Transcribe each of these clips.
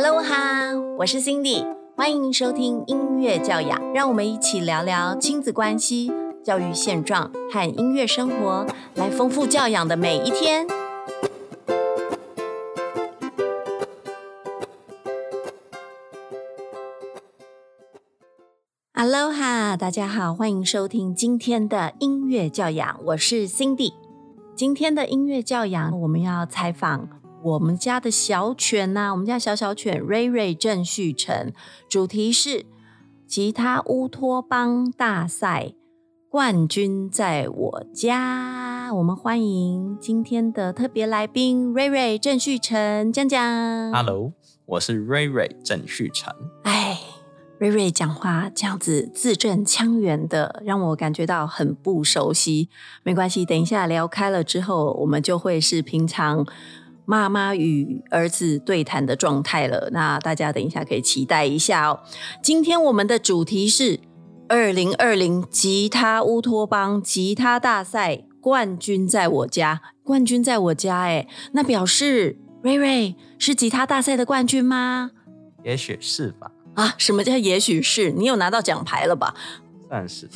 Hello 哈，我是 Cindy，欢迎收听音乐教养，让我们一起聊聊亲子关系、教育现状和音乐生活，来丰富教养的每一天。Hello 哈，大家好，欢迎收听今天的音乐教养，我是 Cindy。今天的音乐教养，我们要采访我们家的小犬呐、我们家小小犬瑞瑞郑旭成，主题是吉他乌托邦大赛冠军在我家。我们欢迎今天的特别来宾瑞瑞郑旭成，江江。Hello，我是瑞瑞郑旭成。哎，瑞瑞讲话这样子字正腔圆的，让我感觉到很不熟悉。没关系，等一下聊开了之后，我们就会是平常妈妈与儿子对谈的状态了。那大家等一下可以期待一下哦。今天我们的主题是二零二零吉他乌托邦吉他大赛冠军在我家，冠军在我家，哎，那表示瑞瑞是吉他大赛的冠军吗？也许是吧，啊，什么叫也许是？你有拿到奖牌了吧？算是。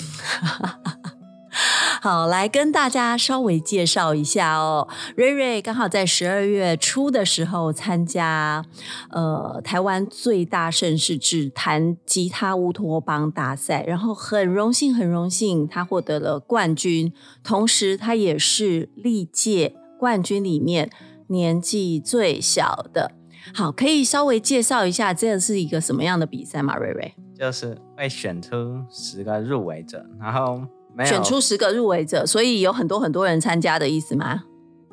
好，来跟大家稍微介绍一下哦。瑞瑞刚好在十二月初的时候参加呃台湾最大盛事指弹吉他乌托邦大赛，然后很荣幸很荣幸他获得了冠军，同时他也是历届冠军里面年纪最小的。好，可以稍微介绍一下这是一个什么样的比赛吗？瑞瑞？就是会选出十个入围者，然后选出十个入围者，所以有很多很多人参加的意思吗？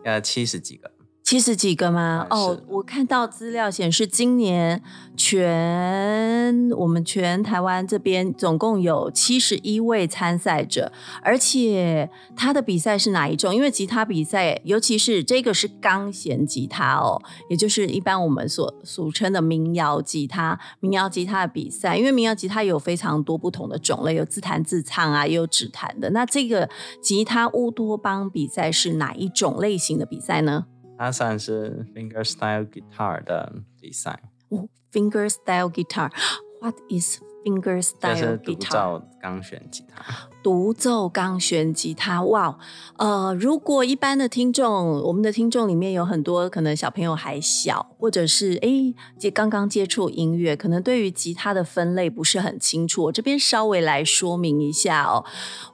呃七十几个，七十几个吗？哎哦，我看到资料显示，今年全我们全台湾这边总共有七十一位参赛者，而且他的比赛是哪一种？因为吉他比赛，尤其是这个是钢弦吉他哦，也就是一般我们所俗称的民谣吉他。民谣吉他的比赛，因为民谣吉他有非常多不同的种类，有自弹自唱啊，也有指弹的。那这个吉他乌托邦比赛是哪一种类型的比赛呢？它算是 fingerstyle guitar 的比赛，哦，finger style guitar。What is finger 就 style 是独？奏钢弦吉他。独奏钢弦吉他。哇，呃，如果一般的听众，我们的听众里面有很多可能小朋友还小，或者是哎接刚刚接触音乐，可能对于吉他的分类不是很清楚。我这边稍微来说明一下哦。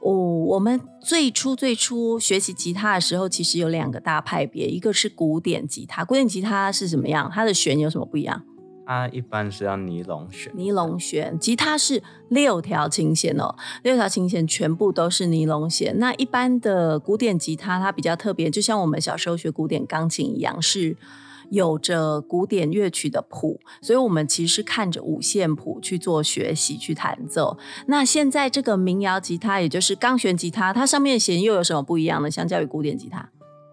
哦，我们最初最初学习吉他的时候，其实有两个大派别，一个是古典吉他。古典吉他是什么样？它的弦有什么不一样？它一般是要尼龙弦，尼龙弦，吉他是六条琴弦哦，六条琴弦全部都是尼龙弦。那一般的古典吉他，它比较特别，就像我们小时候学古典钢琴一样，是有着古典乐曲的谱，所以我们其实是看着五线谱去做学习、去弹奏。那现在这个民谣吉他，也就是钢弦吉他，它上面的弦又有什么不一样呢？相较于古典吉他，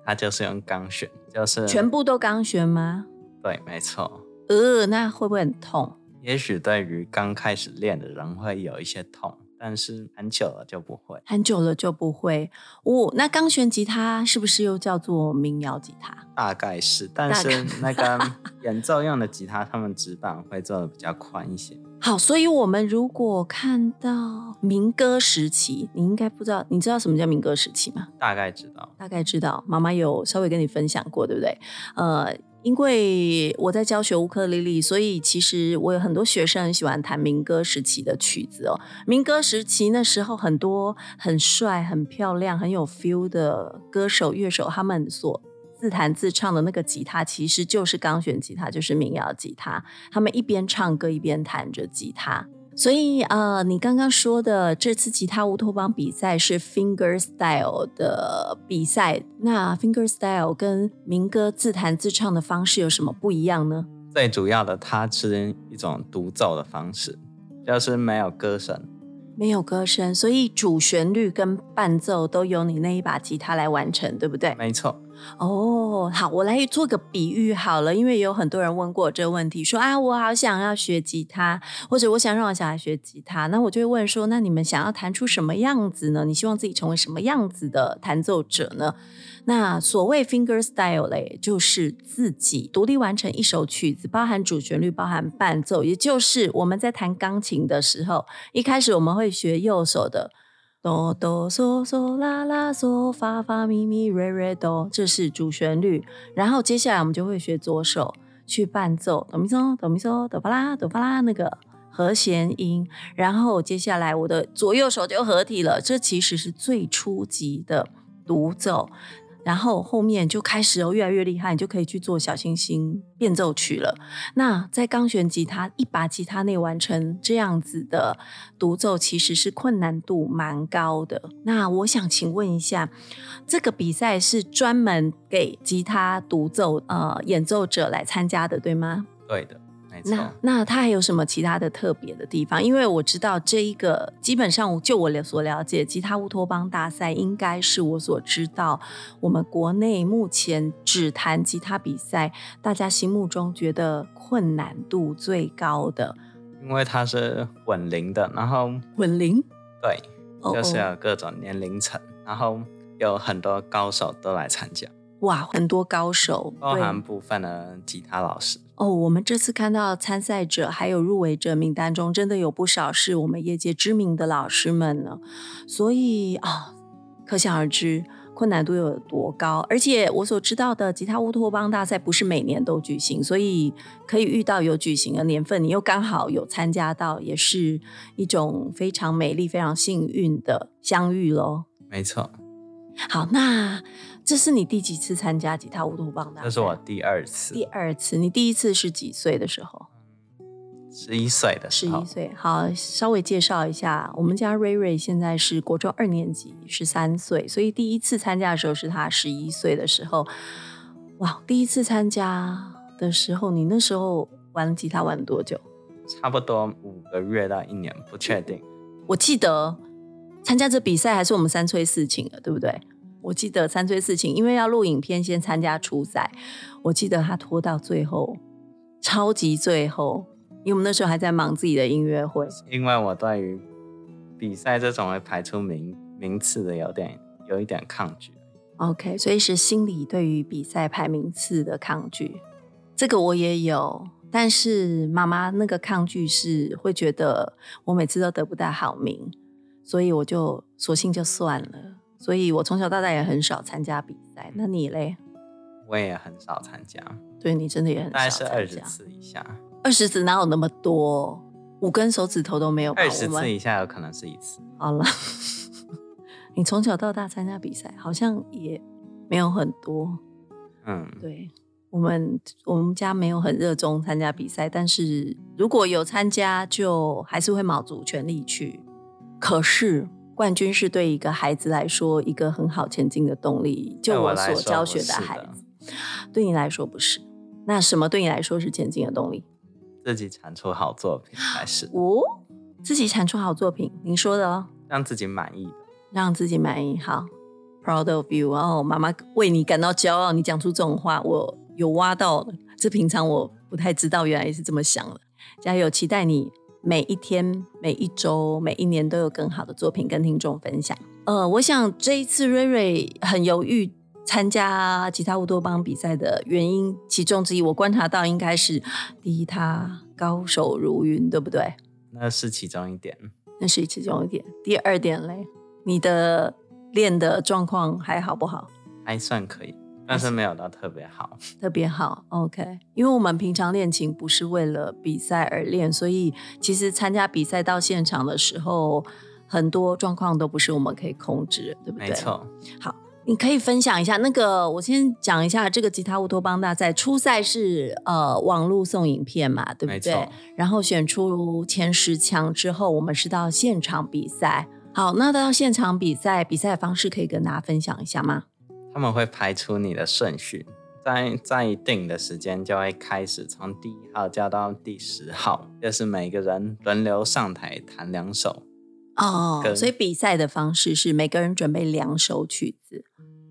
它就是用钢弦，就是全部都钢弦吗？对，没错。呃，那会不会很痛？也许对于刚开始练的人会有一些痛，但是很久了就不会。很久了就不会哦。那钢弦吉他是不是又叫做民谣吉他？大概是，但是那个演奏用的吉他，他们指板会做的比较宽一些。好，所以我们如果看到民歌时期，你应该不知道，你知道什么叫民歌时期吗？大概知道，大概知道，妈妈有稍微跟你分享过，对不对？呃，因为我在教学乌克丽丽，所以其实我有很多学生很喜欢弹民歌时期的曲子哦。民歌时期那时候，很多很帅、很漂亮、很有 feel 的歌手、乐手，他们所自弹自唱的那个吉他，其实就是钢弦吉他，就是民谣吉他。他们一边唱歌一边弹着吉他。所以呃，你刚刚说的这次吉他乌托邦比赛是 finger style 的比赛，那 finger style 跟民歌自弹自唱的方式有什么不一样呢？最主要的它是一种独奏的方式，就是没有歌声。没有歌声，所以主旋律跟伴奏都由你那一把吉他来完成，对不对？没错，哦，好，我来做个比喻好了，因为有很多人问过这个问题，说啊，我好想要学吉他，或者我想让我小孩学吉他，那我就会问说，那你们想要弹出什么样子呢？你希望自己成为什么样子的弹奏者呢？那所谓 finger style 嘞，就是自己独立完成一首曲子，包含主旋律，包含伴奏，也就是我们在弹钢琴的时候，一开始我们会学右手的。哆哆嗦嗦啦啦嗦发发咪咪瑞瑞哆，这是主旋律。然后接下来我们就会学左手去伴奏哆咪嗦哆咪嗦哆发啦哆发啦那个和弦音。然后接下来我的左右手就合体了，这其实是最初级的独奏。然后后面就开始哦，越来越厉害，你就可以去做小星星变奏曲了。那在钢弦吉他一把吉他内完成这样子的独奏，其实是困难度蛮高的。那我想请问一下，这个比赛是专门给吉他独奏呃演奏者来参加的，对吗？对的。那那它还有什么其他的特别的地方？因为我知道这一个基本上就我所了解，吉他乌托邦大赛应该是我所知道我们国内目前只弹吉他比赛，大家心目中觉得困难度最高的。因为它是稳龄的，然后稳龄对，就是有各种年龄层，然后有很多高手都来参加。哇，很多高手，包含部分的吉他老师。哦，我们这次看到参赛者还有入围者名单中，真的有不少是我们业界知名的老师们呢。所以啊，可想而知困难度有多高。而且我所知道的吉他乌托邦大赛不是每年都举行，所以可以遇到有举行的年份，你又刚好有参加到，也是一种非常美丽、非常幸运的相遇喽。没错。好，那。这是你第几次参加吉他乌托邦的？这是我第二次。第二次，你第一次是几岁的时候？十一岁的时候。十一岁，好，稍微介绍一下，我们家瑞瑞现在是国中二年级，十三岁，所以第一次参加的时候是他十一岁的时候。哇，第一次参加的时候，你那时候玩吉他玩多久？差不多五个月到一年，不确定。我记得参加这比赛还是我们三催四请的，对不对？我记得三催四请，因为要录影片，先参加初赛。我记得他拖到最后，超级最后，因为我们那时候还在忙自己的音乐会。因为我对于比赛这种会排出名名次的有点有一点抗拒。OK，所以是心里对于比赛排名次的抗拒。这个我也有，但是妈妈那个抗拒是会觉得我每次都得不到好名，所以我就索性就算了。所以我从小到大也很少参加比赛，那你嘞？我也很少参加。对你真的也很少，大概是二十次以下。二十次哪有那么多？五根手指头都没有。二十次以下有可能是一次。好了，你从小到大参加比赛好像也没有很多。嗯，对我们我们家没有很热衷参加比赛，但是如果有参加，就还是会卯足全力去。可是。冠军是对一个孩子来说一个很好前进的动力。就我所教学的孩子，对你来说不是。那什么对你来说是前进的动力？自己产出好作品还是？哦，自己产出好作品，您说的哦。让自己满意的，让自己满意。好，proud of you。哦，妈妈为你感到骄傲。你讲出这种话，我有挖到。这平常我不太知道，原来是这么想的。加油，期待你。每一天、每一周、每一年都有更好的作品跟听众分享。呃，我想这一次瑞瑞很犹豫参加吉他乌托邦比赛的原因，其中之一我观察到应该是第一，他高手如云，对不对？那是其中一点。那是其中一点。第二点嘞，你的练的状况还好不好？还算可以。但是没有到特别好，特别好，OK。因为我们平常练琴不是为了比赛而练，所以其实参加比赛到现场的时候，很多状况都不是我们可以控制，对不对？没错。好，你可以分享一下那个，我先讲一下这个吉他乌托邦大赛初赛是呃网络送影片嘛，对不对？然后选出前十强之后，我们是到现场比赛。好，那到现场比赛，比赛方式可以跟大家分享一下吗？他们会排出你的顺序，在在一定的时间就会开始从第一号叫到第十号，就是每个人轮流上台弹两首。哦，所以比赛的方式是每个人准备两首曲子，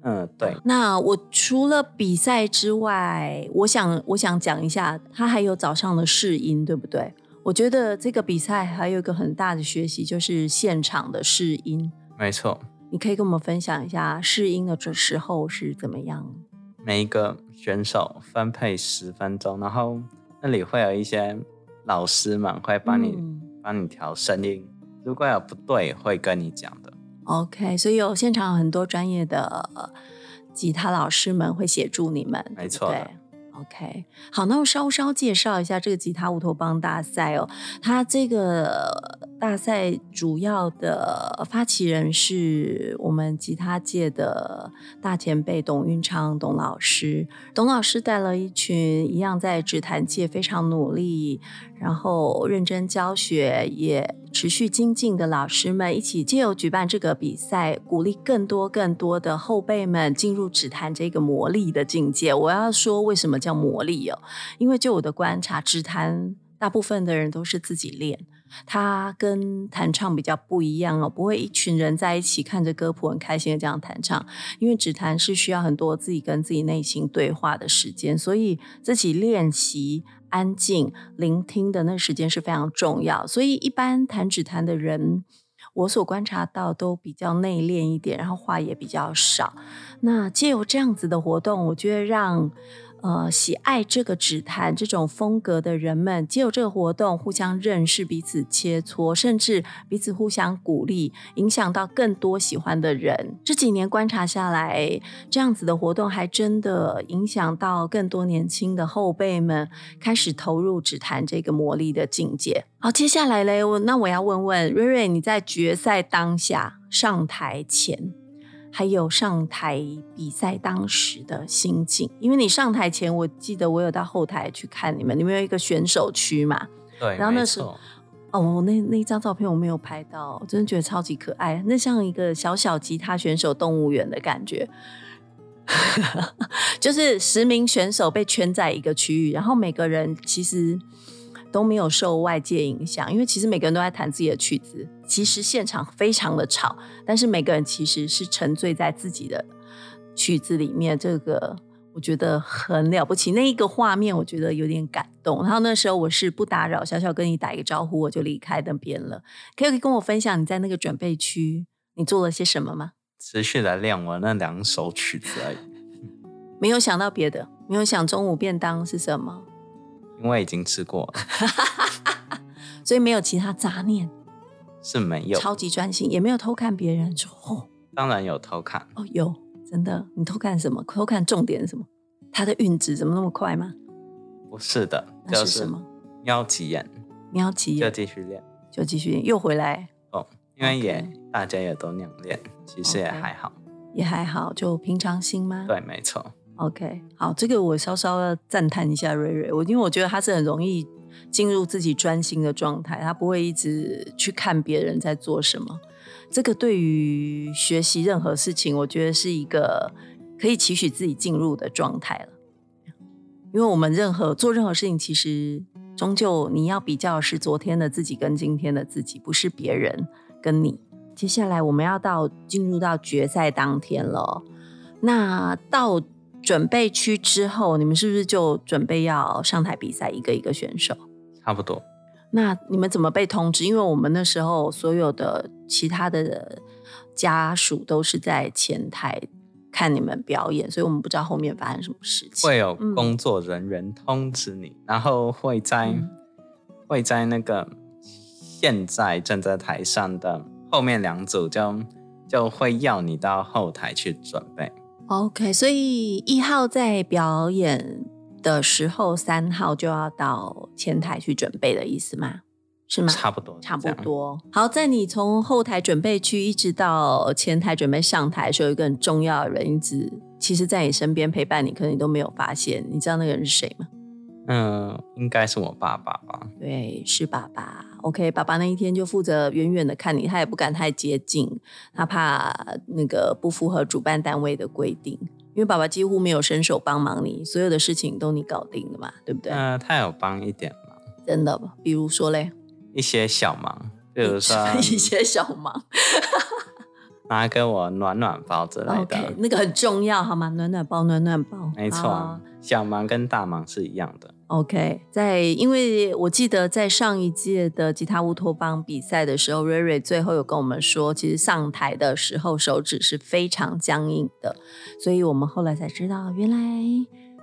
嗯，对。那我除了比赛之外，我想我想讲一下，他还有早上的试音，对不对？我觉得这个比赛还有一个很大的学习，就是现场的试音。没错，你可以跟我们分享一下试音的这时候是怎么样？每一个选手分配十分钟，然后那里会有一些老师们会帮你帮你调声音，如果有不对会跟你讲的。OK，所以有现场很多专业的吉他老师们会协助你们。没错。对。OK，好，那我稍稍介绍一下这个吉他乌托邦大赛哦。它这个大赛主要的发起人是我们吉他界的大前辈董运昌董老师。董老师带了一群一样在指弹界非常努力，然后认真教学也。持续精进的老师们一起借由举办这个比赛，鼓励更多更多的后辈们进入指弹这个魔力的境界。我要说，为什么叫魔力哦？因为就我的观察，指弹大部分的人都是自己练，他跟弹唱比较不一样哦，不会一群人在一起看着歌谱很开心的这样弹唱。因为指弹是需要很多自己跟自己内心对话的时间，所以自己练习。安静聆听的那时间是非常重要，所以一般弹指弹的人，我所观察到都比较内敛一点，然后话也比较少。那借由这样子的活动，我觉得让。呃，喜爱这个指弹这种风格的人们，借由这个活动互相认识、彼此切磋，甚至彼此互相鼓励，影响到更多喜欢的人。这几年观察下来，这样子的活动还真的影响到更多年轻的后辈们，开始投入指弹这个魔力的境界。好，接下来嘞，我那我要问问瑞瑞，你在决赛当下上台前。还有上台比赛当时的心境，因为你上台前，我记得我有到后台去看你们，你们有一个选手区嘛？对，然后那时候，哦，那那张照片我没有拍到，我真的觉得超级可爱，那像一个小小吉他选手动物园的感觉，就是十名选手被圈在一个区域，然后每个人其实。都没有受外界影响，因为其实每个人都在弹自己的曲子。其实现场非常的吵，但是每个人其实是沉醉在自己的曲子里面。这个我觉得很了不起，那一个画面我觉得有点感动。然后那时候我是不打扰，小小跟你打一个招呼，我就离开那边了。可以跟我分享你在那个准备区你做了些什么吗？持续的练我那两首曲子而已，没有想到别的，没有想中午便当是什么。因为已经吃过了，所以没有其他杂念，是没有超级专心，也没有偷看别人。哦，当然有偷看哦，有真的，你偷看什么？偷看重点是什么？他的运值怎么那么快吗？不是的，是什么？瞄起眼，瞄起眼就继续练，就继续练，又回来哦。因为也大家也都那样练，其实也还好，也还好，就平常心吗？对，没错。OK，好，这个我稍稍要赞叹一下瑞瑞，我因为我觉得他是很容易进入自己专心的状态，他不会一直去看别人在做什么。这个对于学习任何事情，我觉得是一个可以期许自己进入的状态了。因为我们任何做任何事情，其实终究你要比较是昨天的自己跟今天的自己，不是别人跟你。接下来我们要到进入到决赛当天了，那到。准备区之后，你们是不是就准备要上台比赛？一个一个选手，差不多。那你们怎么被通知？因为我们那时候所有的其他的家属都是在前台看你们表演，所以我们不知道后面发生什么事情。会有工作人员通知你，然后会在会在那个现在站在台上的后面两组就就会要你到后台去准备。OK，所以一号在表演的时候，三号就要到前台去准备的意思吗？是吗？差不多，差不多。好，在你从后台准备区一直到前台准备上台的时候，有一个很重要的人一直其实在你身边陪伴你，可能你都没有发现。你知道那个人是谁吗？嗯，应该是我爸爸吧？对，是爸爸。OK，爸爸那一天就负责远远的看你，他也不敢太接近，他怕那个不符合主办单位的规定。因为爸爸几乎没有伸手帮忙你，所有的事情都你搞定的嘛，对不对？嗯，他有帮一点忙，真的比如说嘞，一些小忙，比如说 一些小忙。拿给我暖暖包之类的。OK，那个很重要，好吗？暖暖包，暖暖包，没错，小忙跟大忙是一样的。OK，在因为我记得在上一届的吉他乌托邦比赛的时候，瑞瑞最后有跟我们说，其实上台的时候手指是非常僵硬的，所以我们后来才知道，原来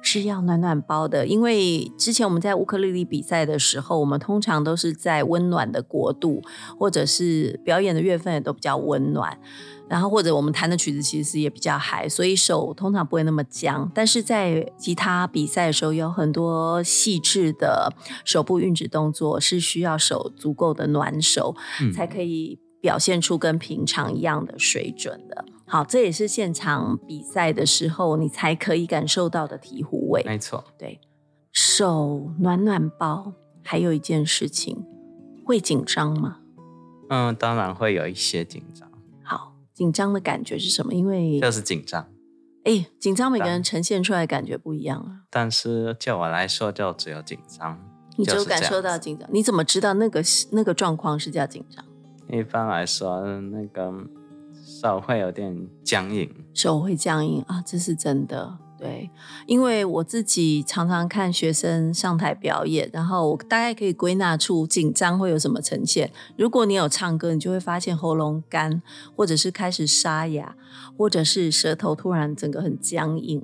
是要暖暖包的。因为之前我们在乌克丽丽比赛的时候，我们通常都是在温暖的国度，或者是表演的月份也都比较温暖。然后或者我们弹的曲子其实也比较嗨，所以手通常不会那么僵。但是在吉他比赛的时候，有很多细致的手部运指动作是需要手足够的暖手，嗯才可以表现出跟平常一样的水准的。好，这也是现场比赛的时候你才可以感受到的醍醐味。没错，对，手暖暖包，还有一件事情，会紧张吗？嗯，当然会有一些紧张，好，紧张的感觉是什么？因为就是紧张。哎，紧张每个人呈现出来的感觉不一样啊。但是就我来说，就只有紧张。你只有感就是这样子受到紧张，你怎么知道那个那个状况是叫紧张？一般来说，那个手会有点僵硬。手会僵硬啊，这是真的。对，因为我自己常常看学生上台表演，然后我大概可以归纳出紧张会有什么呈现。如果你有唱歌，你就会发现喉咙干，或者是开始沙哑，或者是舌头突然整个很僵硬。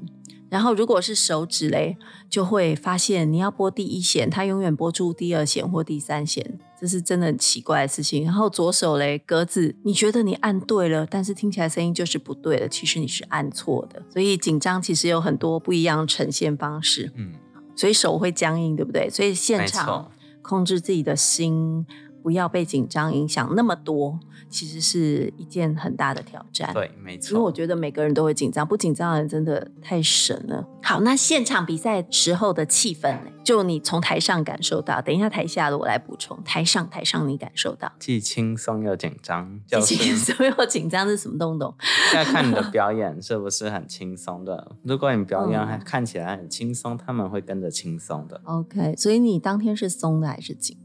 然后如果是手指嘞，就会发现你要拨第一弦，它永远拨出第二弦或第三弦，这是真的很奇怪的事情。然后左手嘞，格子，你觉得你按对了，但是听起来声音就是不对的，其实你是按错的。所以紧张其实有很多不一样的呈现方式，嗯，所以手会僵硬，对不对？所以现没场，控制自己的心，不要被紧张影响那么多，其实是一件很大的挑战。对，没错因为我。觉得每个人都会紧张，不紧张的人真的太神了。好，那现场比赛时候的气氛呢？就你从台上感受到，等一下台下的我来补充。台上台上你感受到，既轻松又紧张，就其是实所有紧张是什么东东？要看你的表 演是不是很轻松的。如果你表演还嗯看起来很轻松，他们会跟着轻松的。OK，所以你当天是松的还是紧的？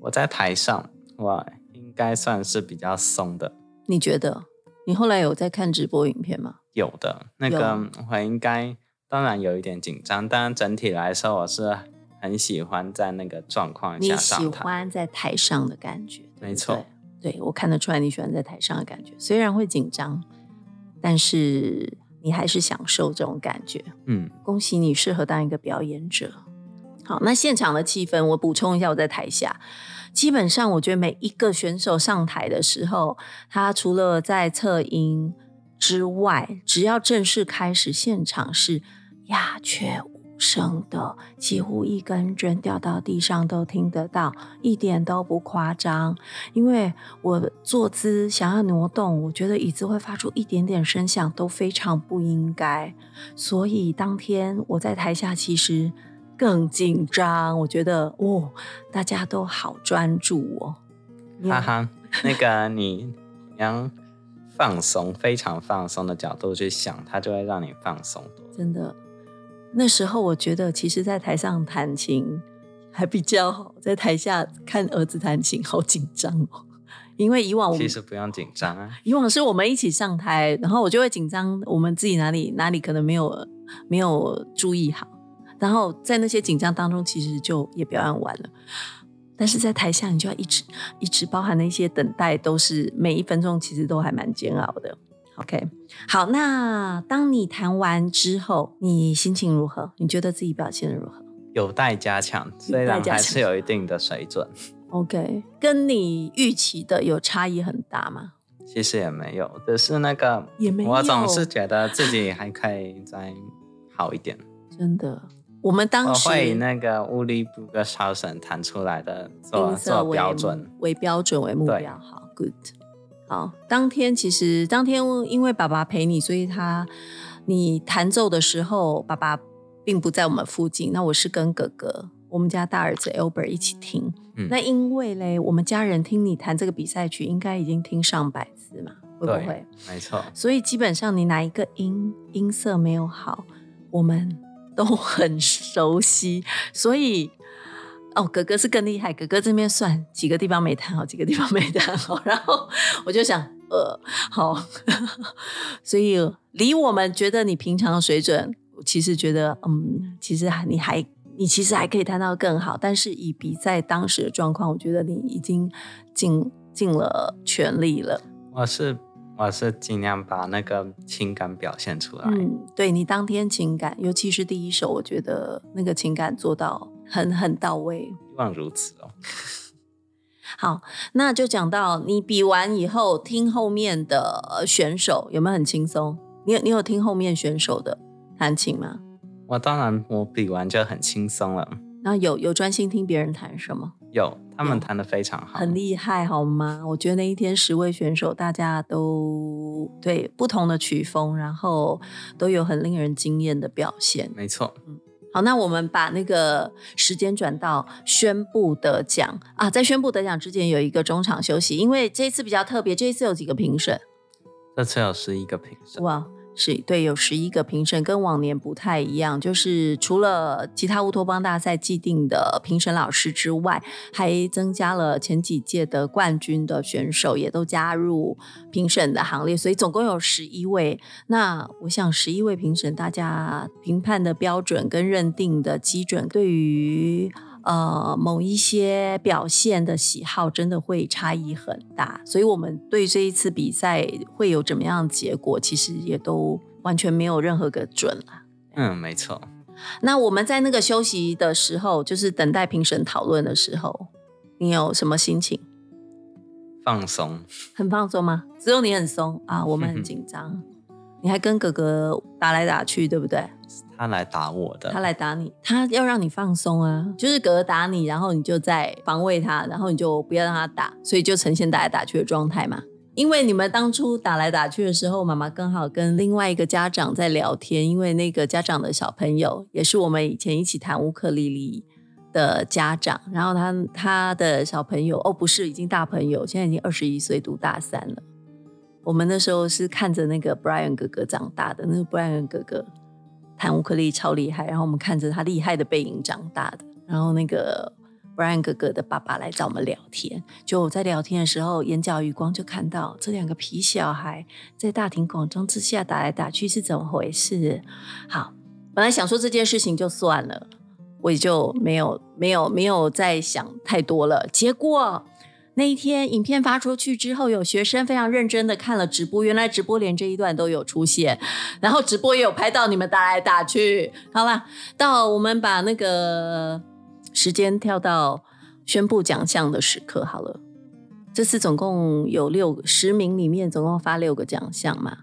我在台上，我应该算是比较松的。你觉得？你后来有在看直播影片吗？有的那个我应该当然有一点紧张，但整体来说我是很喜欢在那个状况你喜下上台。欢在台上的感觉，没错。对我看得出来你喜欢在台上的感觉，虽然会紧张，但是你还是享受这种感觉。嗯，恭喜你适合当一个表演者。好，那现场的气氛，我补充一下，我在台下，基本上我觉得每一个选手上台的时候，他除了在测音之外，只要正式开始，现场是鸦雀无声的，几乎一根针掉到地上都听得到，一点都不夸张。因为我坐姿想要挪动，我觉得椅子会发出一点点声响，都非常不应该。所以当天我在台下其实更紧张，我觉得哦，大家都好专注哦。哈哈，那个你你要放松，非常放松的角度去想，它就会让你放松多。真的，那时候我觉得，其实，在台上弹琴还比较好，在台下看儿子弹琴好紧张哦。因为以往我们其实不用紧张啊，以往是我们一起上台，然后我就会紧张，我们自己哪里哪里可能没有没有注意好，然后在那些紧张当中，其实就也表演完了。但是在台下，你就要一直一直包含的一些等待，都是每一分钟其实都还蛮煎熬的。OK，好，那当你弹完之后，你心情如何？你觉得自己表现的如何有待加强，虽然还是有一定的水准，？OK，跟你预期的有差异很大吗？其实也没有，只是那个也没有我总是觉得自己还可以再好一点。真的，我们当我时会以那个乌力布个小省弹出来的做做音色为标准。为标准为目对标。好，good。好，当天其实当天因为爸爸陪你，所以他你弹奏的时候，爸爸并不在我们附近。那我是跟哥哥，我们家大儿子 Albert 一起听。嗯那因为嘞，我们家人听你弹这个比赛曲，应该已经听上百次嘛，会不对会？没错，所以基本上你哪一个音音色没有好，我们都很熟悉。所以哦，哥哥是更厉害，哥哥这边算几个地方没谈好，几个地方没谈好，然后我就想呃。好，所以离我们觉得你平常的水准，其实觉得嗯，其实还你还你其实还可以谈到更好。但是以比赛当时的状况，我觉得你已经尽尽了全力了。我是我是尽量把那个情感表现出来。嗯，对你当天情感，尤其是第一首，我觉得那个情感做到很很到位。希望如此哦。好，那就讲到你比完以后，听后面的选手有没有很轻松？你有你有听后面选手的弹琴吗？我当然，我比完就很轻松了。那有有专心听别人弹什么？有，他们弹的非常好，很厉害，好吗？我觉得那一天十位选手，大家都对不同的曲风，然后都有很令人惊艳的表现。没错，嗯。好，那我们把那个时间转到宣布得奖啊，在宣布得奖之前有一个中场休息，因为这一次比较特别，这一次有几个评审？这次有十一个评审。哇！是对，有十一个评审，跟往年不太一样。就是除了其他乌托邦大赛既定的评审老师之外，还增加了前几届的冠军的选手，也都加入评审的行列。所以总共有十一位。那我想，十一位评审，大家评判的标准跟认定的基准，对于。呃，某一些表现的喜好真的会差异很大，所以我们对这一次比赛会有怎么样的结果，其实也都完全没有任何个准了。嗯，没错。那我们在那个休息的时候，就是等待评审讨论的时候，你有什么心情？放松。很放松吗？只有你很松啊，我们很紧张。你还跟哥哥打来打去，对不对？他来打我的，他来打你，他要让你放松啊，就是哥哥打你，然后你就在防卫他，然后你就不要让他打，所以就呈现打来打去的状态嘛。因为你们当初打来打去的时候，妈妈刚好跟另外一个家长在聊天，因为那个家长的小朋友也是我们以前一起弹乌克丽丽的家长，然后他他的小朋友哦，不是已经大朋友，现在已经二十一岁，读大三了。我们那时候是看着那个 Brian 哥哥长大的，那个 Brian 哥哥。弹乌克丽超厉害，然后我们看着他厉害的背影长大的。然后那个 Brian 哥哥的爸爸来找我们聊天，就在聊天的时候，眼角余光就看到这两个皮小孩在大庭广众之下打来打去是怎么回事？好，本来想说这件事情就算了，我也就没有没有没有再想太多了。结果。那一天，影片发出去之后，有学生非常认真的看了直播。原来直播连这一段都有出现，然后直播也有拍到你们打来打去。好了，到我们把那个时间跳到宣布奖项的时刻。好了，这次总共有六十名里面，总共发六个奖项嘛。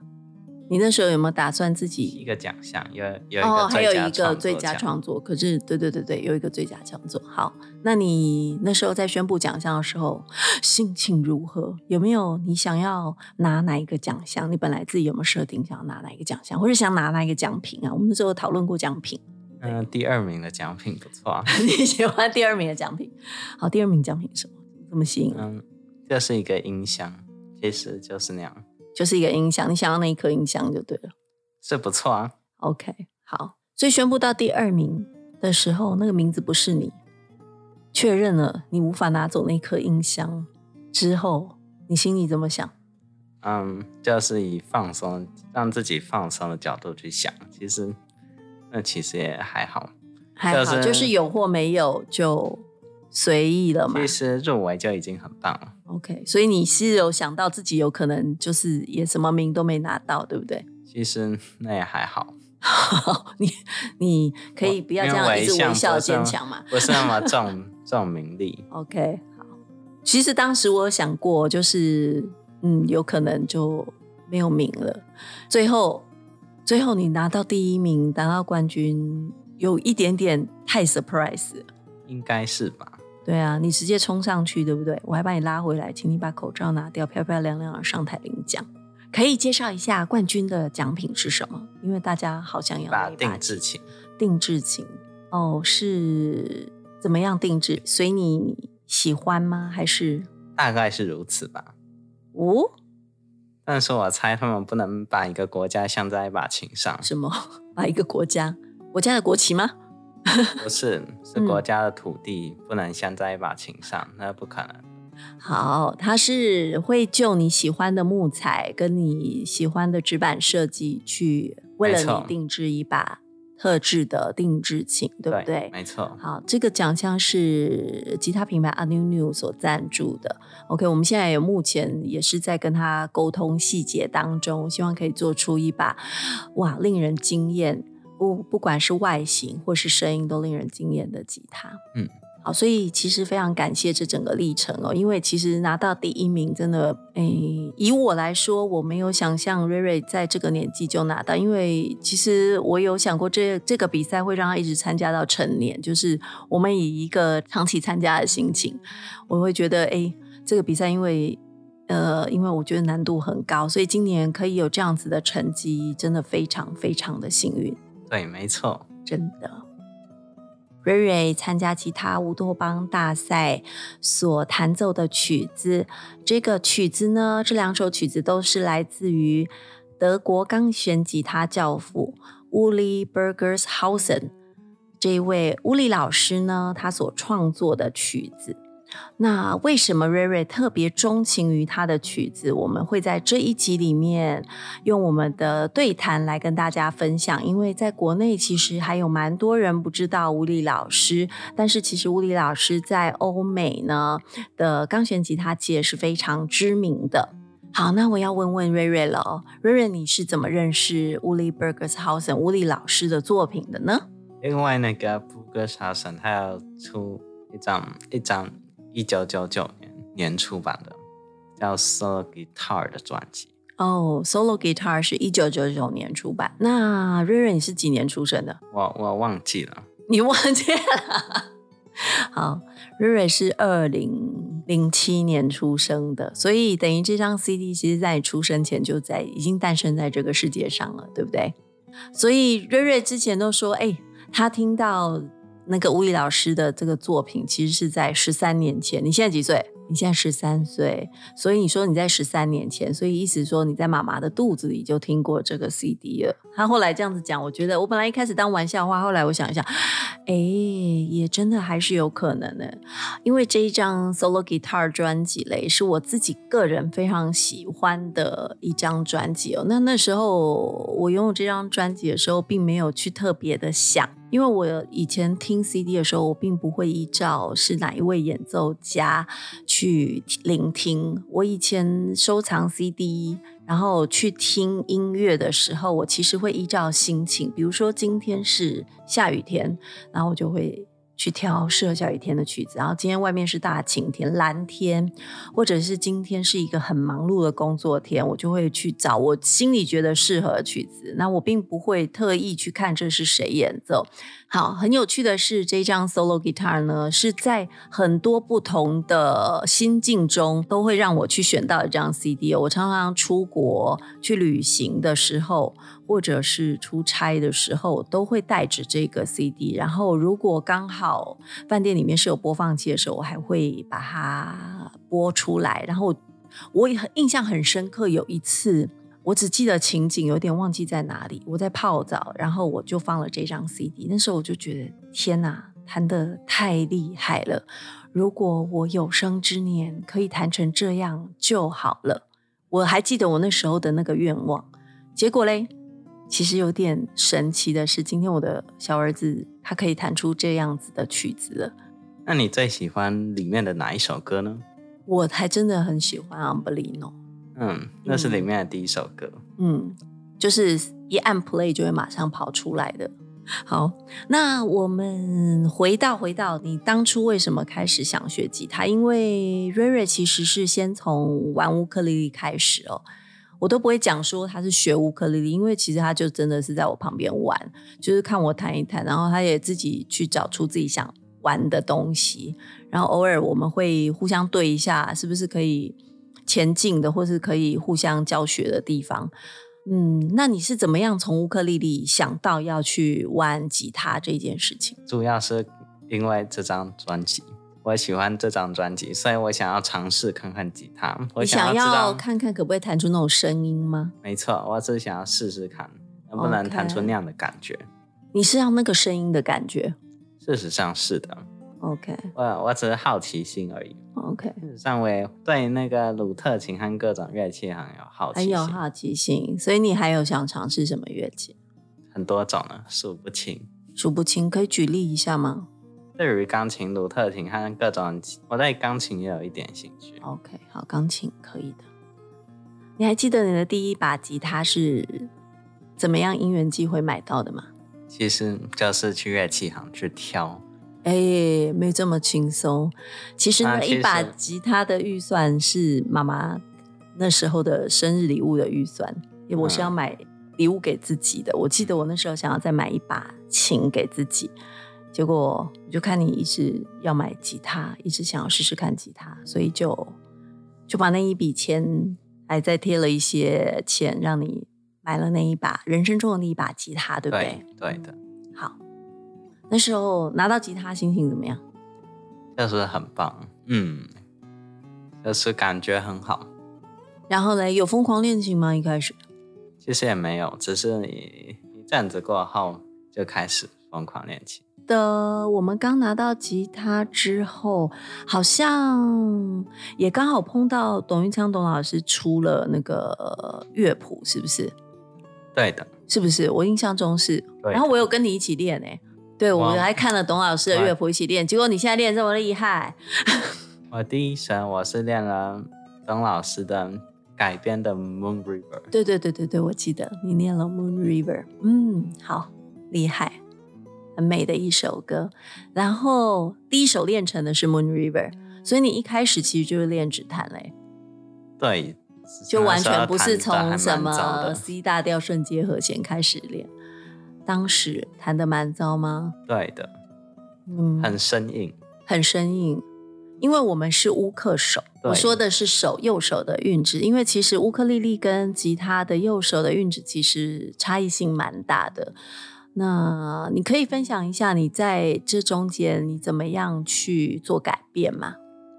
你那时候有没有打算自己一个奖项？有有哦，还有一个最佳创作。可是，对对对对，有一个最佳创作。好，那你那时候在宣布奖项的时候，心情如何？有没有你想要拿哪一个奖项？你本来自己有没有设定想要拿哪一个奖项，或是想拿哪一个奖品啊？我们那时候讨论过奖品。嗯，第二名的奖品不错。你喜欢第二名的奖品？好，第二名奖品什么？这么吸引？嗯，这是一个音箱，其实就是那样。就是一个音箱，你想要那一颗音箱就对了，这不错啊。OK，好，所以宣布到第二名的时候，那个名字不是你，确认了你无法拿走那颗音箱之后，你心里怎么想？嗯，就是以放松，让自己放松的角度去想，其实那其实也还好，还好，就是有或没有就。随意了嘛？其实入围就已经很棒了。OK，所以你是有想到自己有可能就是也什么名都没拿到，对不对？其实那也还好。你你可以不要这样一直微笑坚强嘛？不是那么重重名利。OK，好。其实当时我有想过，就是嗯，有可能就没有名了。最后最后你拿到第一名，拿到冠军，有一点点太 surprise。应该是吧。对啊，你直接冲上去，对不对？我还把你拉回来，请你把口罩拿掉，漂漂亮亮的上台领奖。可以介绍一下冠军的奖品是什么？因为大家好像要把定制琴，定制琴哦，是怎么样定制？随你喜欢吗？还是大概是如此吧。哦，但是我猜他们不能把一个国家镶在一把琴上。什么？把一个国家国家的国旗吗？不是，是国家的土地不能镶在一把琴上，那不可能。好，它是会就你喜欢的木材跟你喜欢的纸板设计去为了你定制一把特制的定制琴，对不对？没错。好，这个奖项是吉他品牌 A New New 所赞助的。OK，我们现在也目前也是在跟他沟通细节当中，希望可以做出一把哇令人惊艳，不不管是外形或是声音都令人惊艳的吉他。嗯。好，所以其实非常感谢这整个历程哦，因为其实拿到第一名真的，诶，以我来说，我没有想象瑞瑞在这个年纪就拿到，因为其实我有想过这这个比赛会让他一直参加到成年，就是我们以一个长期参加的心情，我会觉得，诶，这个比赛因为。呃，因为我觉得难度很高，所以今年可以有这样子的成绩，真的非常非常的幸运。对，没错。真的。瑞瑞参加吉他乌托邦大赛所弹奏的曲子，这个曲子呢，这两首曲子都是来自于德国钢弦吉他教父乌里·伯格斯豪森这一位乌里老师呢，他所创作的曲子。那为什么瑞瑞特别钟情于他的曲子？我们会在这一集里面用我们的对谈来跟大家分享。因为在国内其实还有蛮多人不知道乌里老师，但是其实乌里老师在欧美呢的钢弦吉他界是非常知名的。好，那我要问问瑞瑞了，瑞瑞你是怎么认识乌里 Bergershausen 乌里老师的作品的呢？因为那个布格沙神他要出一张一张。一九九九年年出版的叫《Solo Guitar》的专辑哦，《Solo Guitar》是一九九九年出版。那瑞瑞你是几年出生的？我我忘记了，你忘记了？好，瑞瑞是二零零七年出生的，所以等于这张 CD 其实在你出生前就在已经诞生在这个世界上了，对不对？所以瑞瑞之前都说，哎，他听到。那个吴宇老师的这个作品，其实是在十三年前。你现在几岁？你现在十三岁，所以你说你在十三年前，所以意思说你在妈妈的肚子里就听过这个 CD 了。他后来这样子讲，我觉得我本来一开始当玩笑话，后来我想一想，哎，也真的还是有可能的，因为这一张 Solo Guitar 专辑嘞，是我自己个人非常喜欢的一张专辑哦。那那时候我拥有这张专辑的时候，并没有去特别的想。因为我以前听 CD 的时候，我并不会依照是哪一位演奏家去聆听。我以前收藏 CD，然后去听音乐的时候，我其实会依照心情。比如说今天是下雨天，然后我就会。去挑适合下雨天的曲子，然后今天外面是大晴天、蓝天，或者是今天是一个很忙碌的工作天，我就会去找我心里觉得适合的曲子。那我并不会特意去看这是谁演奏。好，很有趣的是，这张 solo guitar 呢，是在很多不同的心境中都会让我去选到一张 CD。我常常出国去旅行的时候，或者是出差的时候，都会带着这个 CD。然后，如果刚好饭店里面是有播放器的时候，我还会把它播出来。然后，我也很印象很深刻，有一次。我只记得情景，有点忘记在哪里。我在泡澡，然后我就放了这张 CD。那时候我就觉得，天哪，弹得太厉害了！如果我有生之年可以弹成这样就好了。我还记得我那时候的那个愿望。结果嘞，其实有点神奇的是，今天我的小儿子他可以弹出这样子的曲子了。那你最喜欢里面的哪一首歌呢？我还真的很喜欢《Ambulino》。嗯，那是里面的第一首歌。嗯，就是一按 play 就会马上跑出来的。好，那我们回到回到你当初为什么开始想学吉他？因为瑞瑞其实是先从玩乌克丽丽开始哦，我都不会讲说他是学乌克丽丽，因为其实他就真的是在我旁边玩，就是看我弹一弹，然后他也自己去找出自己想玩的东西，然后偶尔我们会互相对一下，是不是可以。前进的，或是可以互相教学的地方。嗯，那你是怎么样从乌克丽丽想到要去玩吉他这件事情？主要是因为这张专辑，我喜欢这张专辑，所以我想要尝试看看吉他。我想要看看可不可以弹出那种声音吗？没错，我只是想要试试看能不能弹出那样的感觉。你是要那个声音的感觉？事实上是的。OK，我我只是好奇心而已。，OK，上我也对那个鲁特琴和各种乐器很有好奇很心，有好奇心，所以你还有想尝试什么乐器？很多种呢，数不清。数不清，可以举例一下吗对于钢琴、鲁特琴和各种，我对钢琴也有一点兴趣。？OK，好，钢琴可以的。你还记得你的第一把吉他是怎么样因缘机会买到的吗？其实就是去乐器行去挑，哎，没这么轻松。其实呢，啊其实一把吉他的预算是妈妈那时候的生日礼物的预算，因为我是要嗯买礼物给自己的。我记得我那时候想要再买一把琴给自己，结果我就看你一直要买吉他，一直想要试试看吉他，所以就就把那一笔钱还再贴了一些钱，让你买了那一把人生中的那一把吉他，对不对？对对的，好，那时候拿到吉他心情怎么样？就是很棒，嗯，就是感觉很好。然后嘞，有疯狂练琴吗？一开始其实也没有，只是一一阵子过后就开始疯狂练琴。的，我们刚拿到吉他之后，好像也刚好碰到董玉昌董老师出了那个乐谱，是不是？对的，是不是？我印象中是。然后我有跟你一起练诶、对，我们还看了董老师的乐谱一起练，结果你现在练这么厉害，我第一首我是练了董老师的改编的《Moon River》。对对对对对，我记得你念了《Moon River》，嗯，好厉害，很美的一首歌。然后第一首练成的是《Moon River》，所以你一开始其实就是练指弹嘞，对，就完全不是从什么 C 大调瞬间和弦开始练。当时弹的蛮糟吗？对的，嗯，很生硬。很生硬，因为我们是乌克手，我说的是手右手的运指，因为其实乌克丽丽跟吉他的右手的运指其实差异性蛮大的。那你可以分享一下你在这中间你怎么样去做改变吗？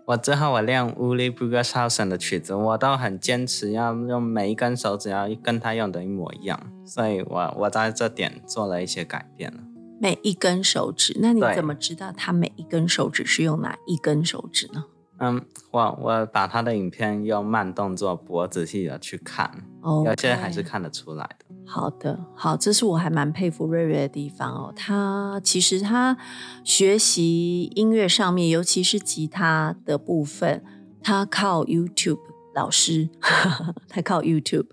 我之后我练 Uli e h a u s e n 的曲子，我都很坚持要用每一根手指要跟他用的一模一样，所以我我在这点做了一些改变了。每一根手指，那你怎么知道他每一根手指是用哪一根手指呢？嗯，我我把他的影片用慢动作播仔细的去看哦有些还是看得出来的。好的，好，这是我还蛮佩服瑞瑞的地方哦。他其实他学习音乐上面，尤其是吉他的部分，他靠 YouTube 老师，他靠 YouTube，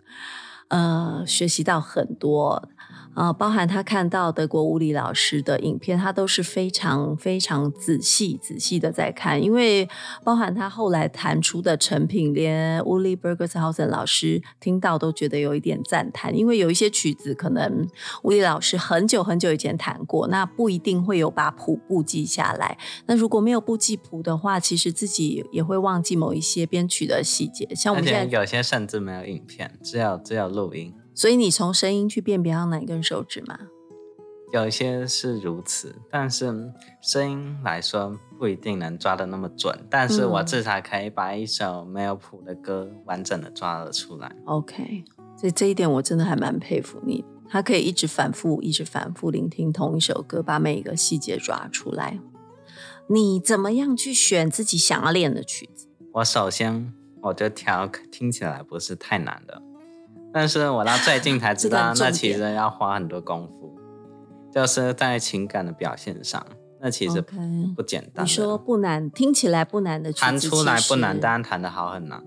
呃，学习到很多。呃，包含他看到德国物理老师的影片，他都是非常非常仔细仔细的在看，因为包含他后来弹出的成品，连 Uli Bergershausen 老师听到都觉得有一点赞叹，因为有一些曲子可能物理老师很久很久以前弹过，那不一定会有把谱布记下来。那如果没有布记谱的话，其实自己也会忘记某一些编曲的细节，像我而们现在，且有些甚至没有影片，只有只有录音。所以你从声音去辨别到哪一根手指吗？有些是如此，但是声音来说不一定能抓的那么准。但是我嗯至少可以把一首没有谱的歌完整的抓了出来。OK，所以这一点我真的还蛮佩服你，他可以一直反复、一直反复聆听同一首歌，把每一个细节抓出来。你怎么样去选自己想要练的曲子？我首先我就挑听起来不是太难的，但是我到最近才知道，那其实要花很多功夫，就是在情感的表现上，那其实不简单的。你说不难，听起来不难的，弹出来不难，其实但弹的好很难。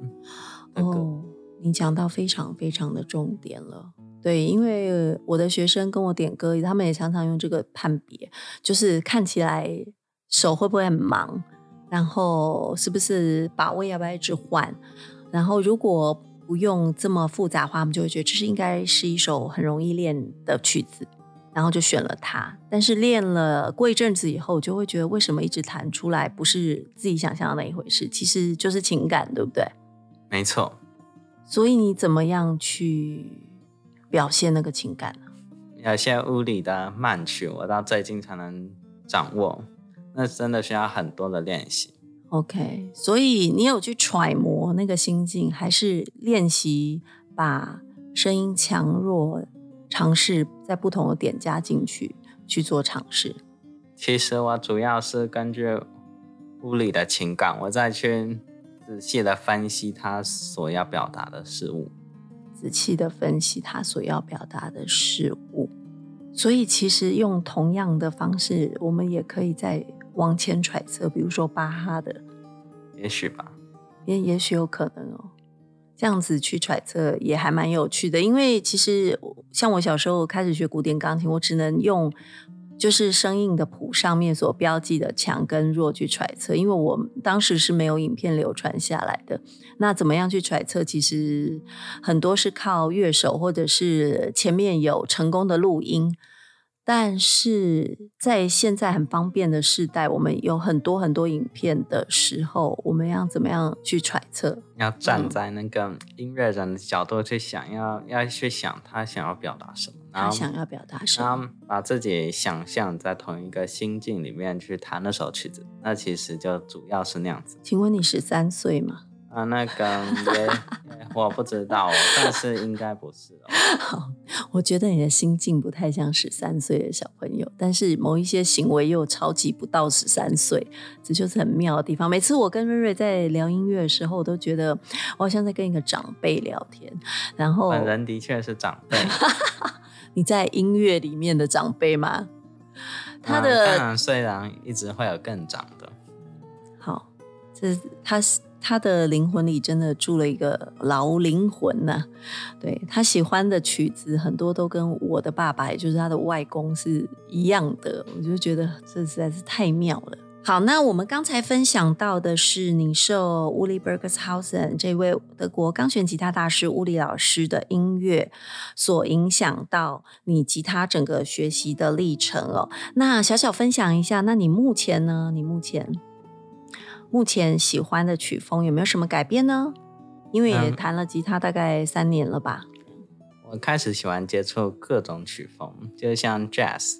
哦，你讲到非常非常的重点了。对，因为我的学生跟我点歌，他们也常常用这个判别，就是看起来手会不会很忙，然后是不是把位要不要一直换，然后如果不用这么复杂化，我们就会觉得这是应该是一首很容易练的曲子，然后就选了它。但是练了过一阵子以后，就会觉得为什么一直弹出来不是自己想象的那一回事，其实就是情感，对不对？没错，所以你怎么样去表现那个情感呢？有些屋里的慢曲，我到最近才能掌握，那真的需要很多的练习。OK，所以你有去揣摩那个心境，还是练习把声音强弱尝试在不同的点加进去去做尝试？其实我主要是根据屋里的情感，我再去仔细的分析他所要表达的事物，仔细的分析他所要表达的事物。所以，其实用同样的方式，我们也可以再往前揣测，比如说巴哈的，也许吧，也也许有可能哦。这样子去揣测也还蛮有趣的，因为其实像我小时候开始学古典钢琴，我只能用就是声印的谱上面所标记的强跟弱去揣测，因为我当时是没有影片流传下来的。那怎么样去揣测？其实很多是靠乐手，或者是前面有成功的录音。但是在现在很方便的时代，我们有很多很多影片的时候，我们要怎么样去揣测？要站在那个音乐人的角度去想，要要去想他想要表达什么，他想要表达什么，把自己想象在同一个心境里面去弹那首曲子，那其实就主要是那样子。请问你十三岁吗？啊，那个也我不知道，但是应该不是哦。好，我觉得你的心境不太像十三岁的小朋友，但是某一些行为又超级不到十三岁，这就是很妙的地方。每次我跟瑞瑞在聊音乐的时候，我都觉得我好像在跟一个长辈聊天。然后本人的确是长辈，你在音乐里面的长辈吗？他的当然，虽然一直会有更长的。好，这他是。他的灵魂里真的住了一个老灵魂呢，对他喜欢的曲子很多都跟我的爸爸，也就是他的外公是一样的，我就觉得这实在是太妙了。好，那我们刚才分享到的是你受乌里 Bergershausen 这位德国钢弦吉他大师乌里老师的音乐所影响到你吉他整个学习的历程哦。那小小分享一下，那你目前呢？你目前？目前喜欢的曲风有没有什么改变呢？因为也弹了吉他大概三年了吧。我开始喜欢接触各种曲风，就像 Jazz。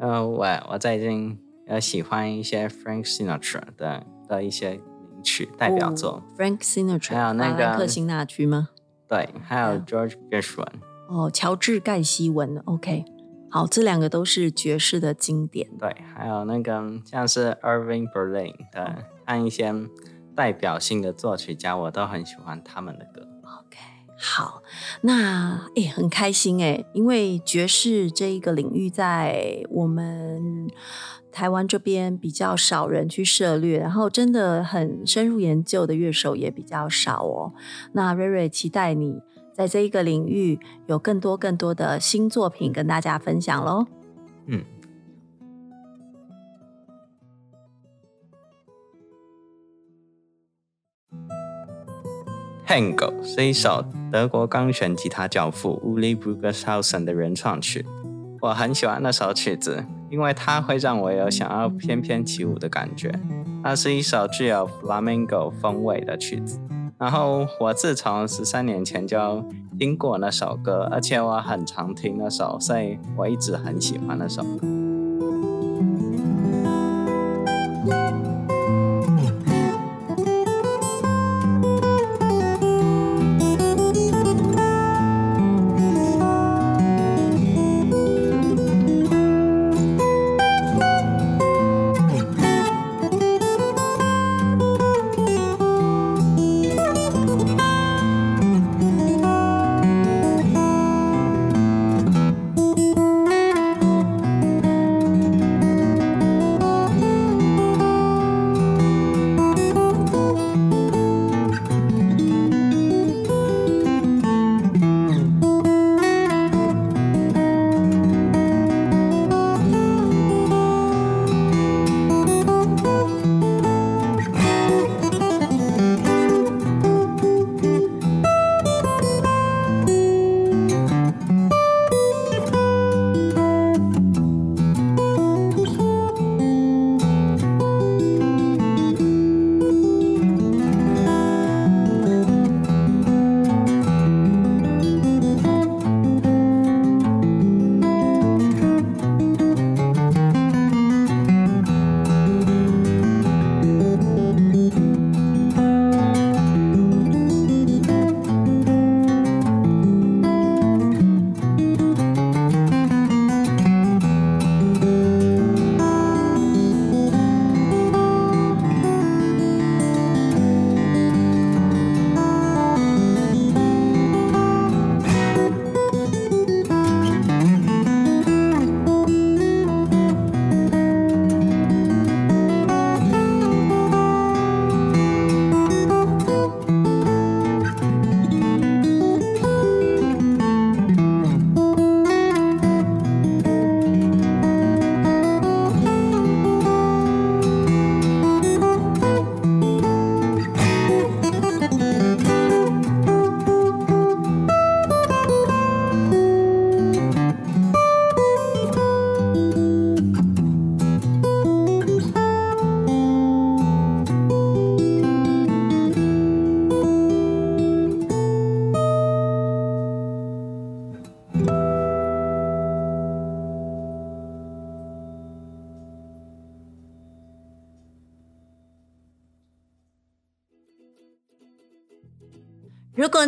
呃，我我最近呃喜欢一些 Frank Sinatra 的的一些名曲代表作。Frank Sinatra 还有那个克辛纳区吗？对，还有 George Gershwin。哦，乔治盖希文。OK，好，这两个都是爵士的经典。对，还有那个像是 Irving Berlin 的。按一些代表性的作曲家，我都很喜欢他们的歌。OK，好，那诶很开心诶，因为爵士这一个领域在我们台湾这边比较少人去涉猎，然后真的很深入研究的乐手也比较少哦。那瑞瑞期待你在这一个领域有更多更多的新作品跟大家分享喽。嗯。Tango 是一首德国钢弦吉他教父 Uli Brugershausen 的原创曲。我很喜欢那首曲子，因为它会让我有想要翩翩起舞的感觉。它是一首具有 flamenco 风味的曲子。然后我自从十三年前就听过那首歌，而且我很常听那首，所以我一直很喜欢那首歌。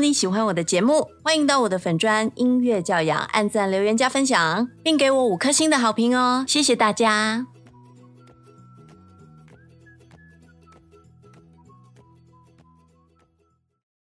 你喜欢我的节目，欢迎到我的粉专音乐教养按赞、留言、加分享，并给我五颗星的好评哦！谢谢大家。